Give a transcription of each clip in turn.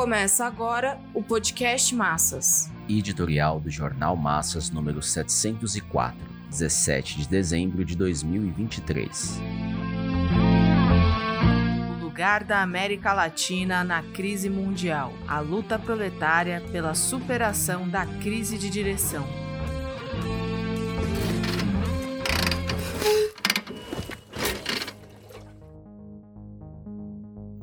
Começa agora o podcast Massas. Editorial do Jornal Massas número 704, 17 de dezembro de 2023. O lugar da América Latina na crise mundial. A luta proletária pela superação da crise de direção.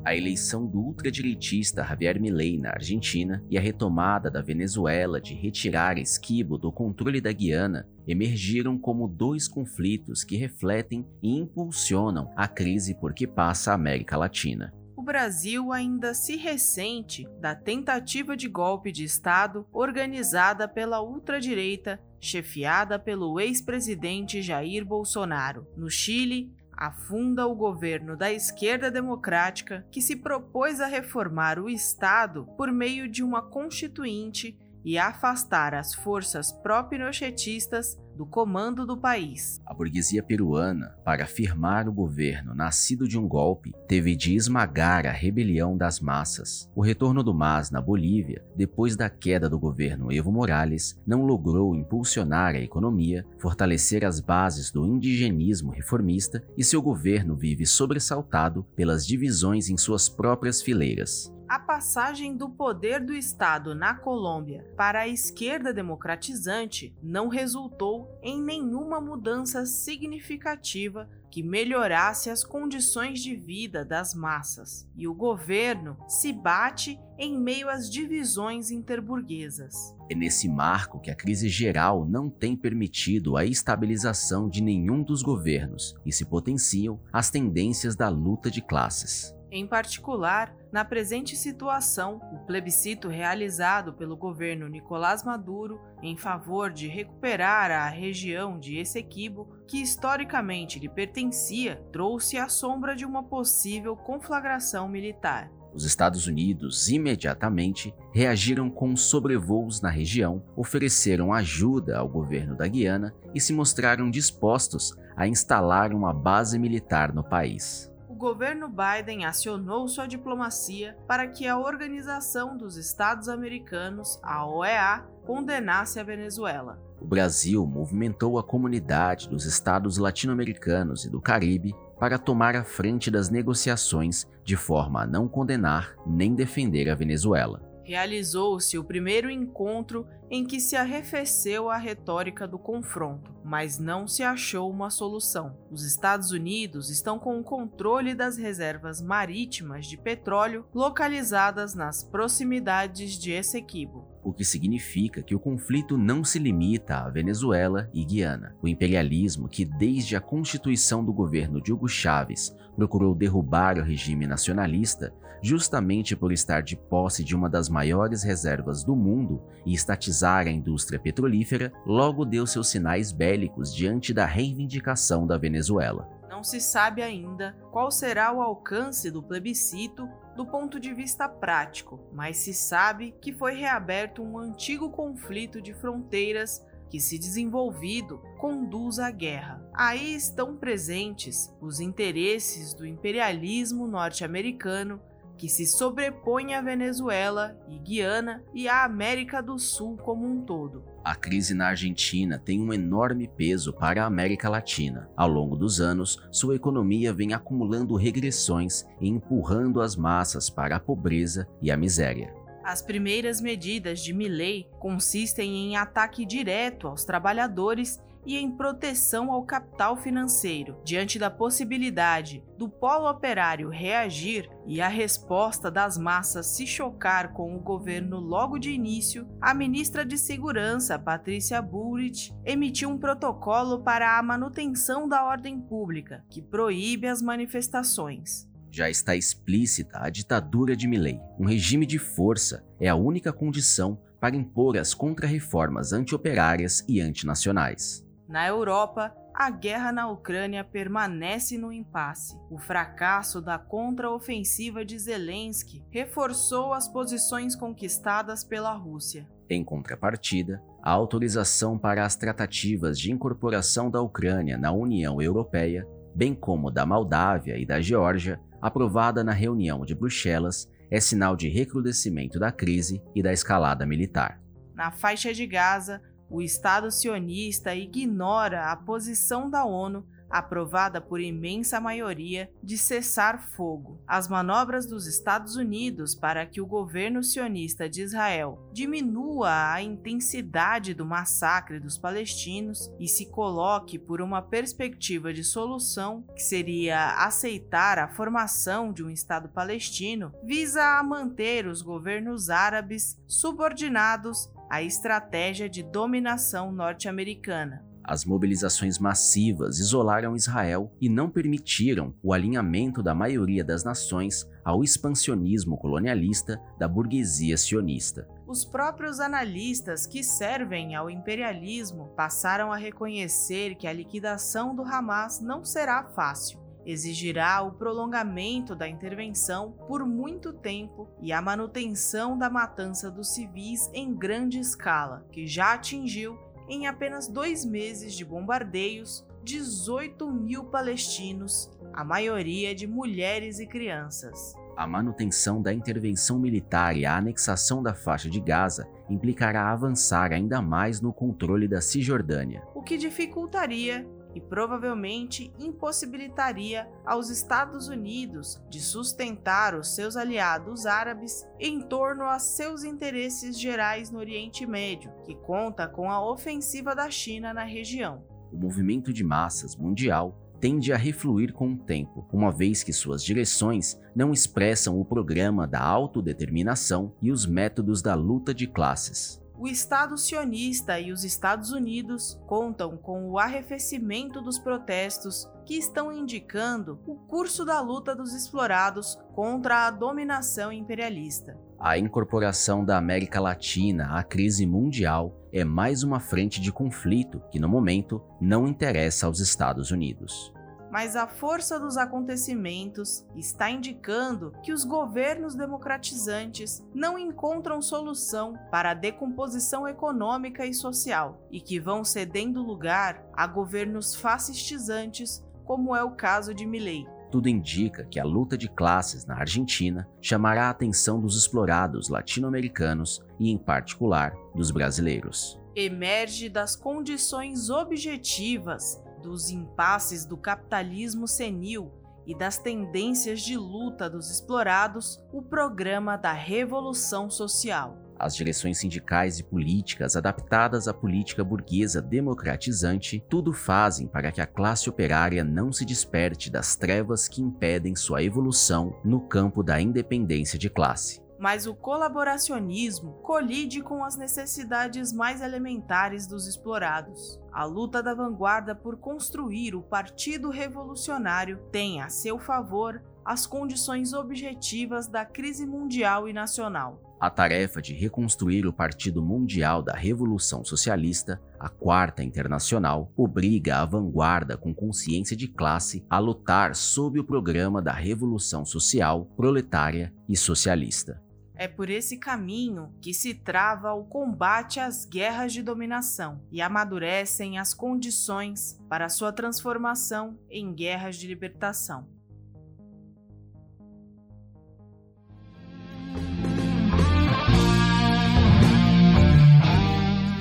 A eleição do ultradireitista Javier Milei na Argentina e a retomada da Venezuela de retirar Esquibo do controle da Guiana emergiram como dois conflitos que refletem e impulsionam a crise por que passa a América Latina. O Brasil ainda se ressente da tentativa de golpe de Estado organizada pela ultradireita, chefiada pelo ex-presidente Jair Bolsonaro. No Chile, afunda o governo da esquerda democrática que se propôs a reformar o Estado por meio de uma constituinte e afastar as forças pró-pinochetistas do comando do país. A burguesia peruana, para afirmar o governo nascido de um golpe, teve de esmagar a rebelião das massas. O retorno do MAS na Bolívia, depois da queda do governo Evo Morales, não logrou impulsionar a economia, fortalecer as bases do indigenismo reformista e seu governo vive sobressaltado pelas divisões em suas próprias fileiras. A passagem do poder do Estado na Colômbia para a esquerda democratizante não resultou em nenhuma mudança significativa que melhorasse as condições de vida das massas, e o governo se bate em meio às divisões interburguesas. É nesse marco que a crise geral não tem permitido a estabilização de nenhum dos governos e se potenciam as tendências da luta de classes. Em particular, na presente situação, o plebiscito realizado pelo governo Nicolás Maduro em favor de recuperar a região de Essequibo, que historicamente lhe pertencia, trouxe a sombra de uma possível conflagração militar. Os Estados Unidos imediatamente reagiram com sobrevoos na região, ofereceram ajuda ao governo da Guiana e se mostraram dispostos a instalar uma base militar no país governo Biden acionou sua diplomacia para que a Organização dos Estados Americanos, a OEA, condenasse a Venezuela. O Brasil movimentou a comunidade dos estados latino-americanos e do Caribe para tomar a frente das negociações de forma a não condenar nem defender a Venezuela realizou-se o primeiro encontro em que se arrefeceu a retórica do confronto, mas não se achou uma solução. Os Estados Unidos estão com o controle das reservas marítimas de petróleo localizadas nas proximidades de Essequibo. O que significa que o conflito não se limita à Venezuela e Guiana. O imperialismo, que desde a constituição do governo de Hugo Chávez procurou derrubar o regime nacionalista, justamente por estar de posse de uma das maiores reservas do mundo e estatizar a indústria petrolífera, logo deu seus sinais bélicos diante da reivindicação da Venezuela. Não se sabe ainda qual será o alcance do plebiscito do ponto de vista prático, mas se sabe que foi reaberto um antigo conflito de fronteiras que, se desenvolvido, conduz à guerra. Aí estão presentes os interesses do imperialismo norte-americano que se sobrepõe à Venezuela e Guiana e à América do Sul como um todo. A crise na Argentina tem um enorme peso para a América Latina. Ao longo dos anos, sua economia vem acumulando regressões e empurrando as massas para a pobreza e a miséria. As primeiras medidas de Milley consistem em ataque direto aos trabalhadores e em proteção ao capital financeiro. Diante da possibilidade do polo operário reagir e a resposta das massas se chocar com o governo logo de início, a ministra de Segurança, Patrícia Bullrich, emitiu um protocolo para a manutenção da ordem pública, que proíbe as manifestações já está explícita a ditadura de Milley. Um regime de força é a única condição para impor as contrarreformas antioperárias e antinacionais. Na Europa, a guerra na Ucrânia permanece no impasse. O fracasso da contraofensiva de Zelensky reforçou as posições conquistadas pela Rússia. Em contrapartida, a autorização para as tratativas de incorporação da Ucrânia na União Europeia, bem como da Moldávia e da Geórgia, aprovada na reunião de Bruxelas, é sinal de recrudescimento da crise e da escalada militar. Na faixa de Gaza, o Estado sionista ignora a posição da ONU aprovada por imensa maioria, de cessar fogo. As manobras dos Estados Unidos para que o governo sionista de Israel diminua a intensidade do massacre dos palestinos e se coloque por uma perspectiva de solução, que seria aceitar a formação de um Estado palestino, visa a manter os governos árabes subordinados à estratégia de dominação norte-americana. As mobilizações massivas isolaram Israel e não permitiram o alinhamento da maioria das nações ao expansionismo colonialista da burguesia sionista. Os próprios analistas que servem ao imperialismo passaram a reconhecer que a liquidação do Hamas não será fácil exigirá o prolongamento da intervenção por muito tempo e a manutenção da matança dos civis em grande escala, que já atingiu em apenas dois meses de bombardeios, 18 mil palestinos, a maioria de mulheres e crianças. A manutenção da intervenção militar e a anexação da faixa de Gaza implicará avançar ainda mais no controle da Cisjordânia, o que dificultaria e provavelmente impossibilitaria aos Estados Unidos de sustentar os seus aliados árabes em torno a seus interesses gerais no Oriente Médio, que conta com a ofensiva da China na região. O movimento de massas mundial tende a refluir com o tempo, uma vez que suas direções não expressam o programa da autodeterminação e os métodos da luta de classes o Estado sionista e os Estados Unidos contam com o arrefecimento dos protestos que estão indicando o curso da luta dos explorados contra a dominação imperialista. A incorporação da América Latina à crise mundial é mais uma frente de conflito que, no momento, não interessa aos Estados Unidos mas a força dos acontecimentos está indicando que os governos democratizantes não encontram solução para a decomposição econômica e social e que vão cedendo lugar a governos fascistizantes, como é o caso de Milei. Tudo indica que a luta de classes na Argentina chamará a atenção dos explorados latino-americanos e, em particular, dos brasileiros. Emerge das condições objetivas dos impasses do capitalismo senil e das tendências de luta dos explorados, o programa da Revolução Social. As direções sindicais e políticas adaptadas à política burguesa democratizante tudo fazem para que a classe operária não se desperte das trevas que impedem sua evolução no campo da independência de classe mas o colaboracionismo colide com as necessidades mais elementares dos explorados. A luta da vanguarda por construir o Partido Revolucionário tem a seu favor as condições objetivas da crise mundial e nacional. A tarefa de reconstruir o Partido Mundial da Revolução Socialista, a Quarta Internacional, obriga a vanguarda com consciência de classe a lutar sob o programa da Revolução Social, Proletária e Socialista. É por esse caminho que se trava o combate às guerras de dominação e amadurecem as condições para sua transformação em guerras de libertação.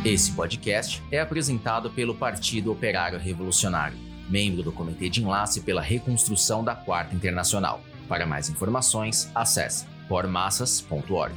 Esse podcast é apresentado pelo Partido Operário Revolucionário, membro do Comitê de Enlace pela Reconstrução da Quarta Internacional. Para mais informações, acesse pormassas.org.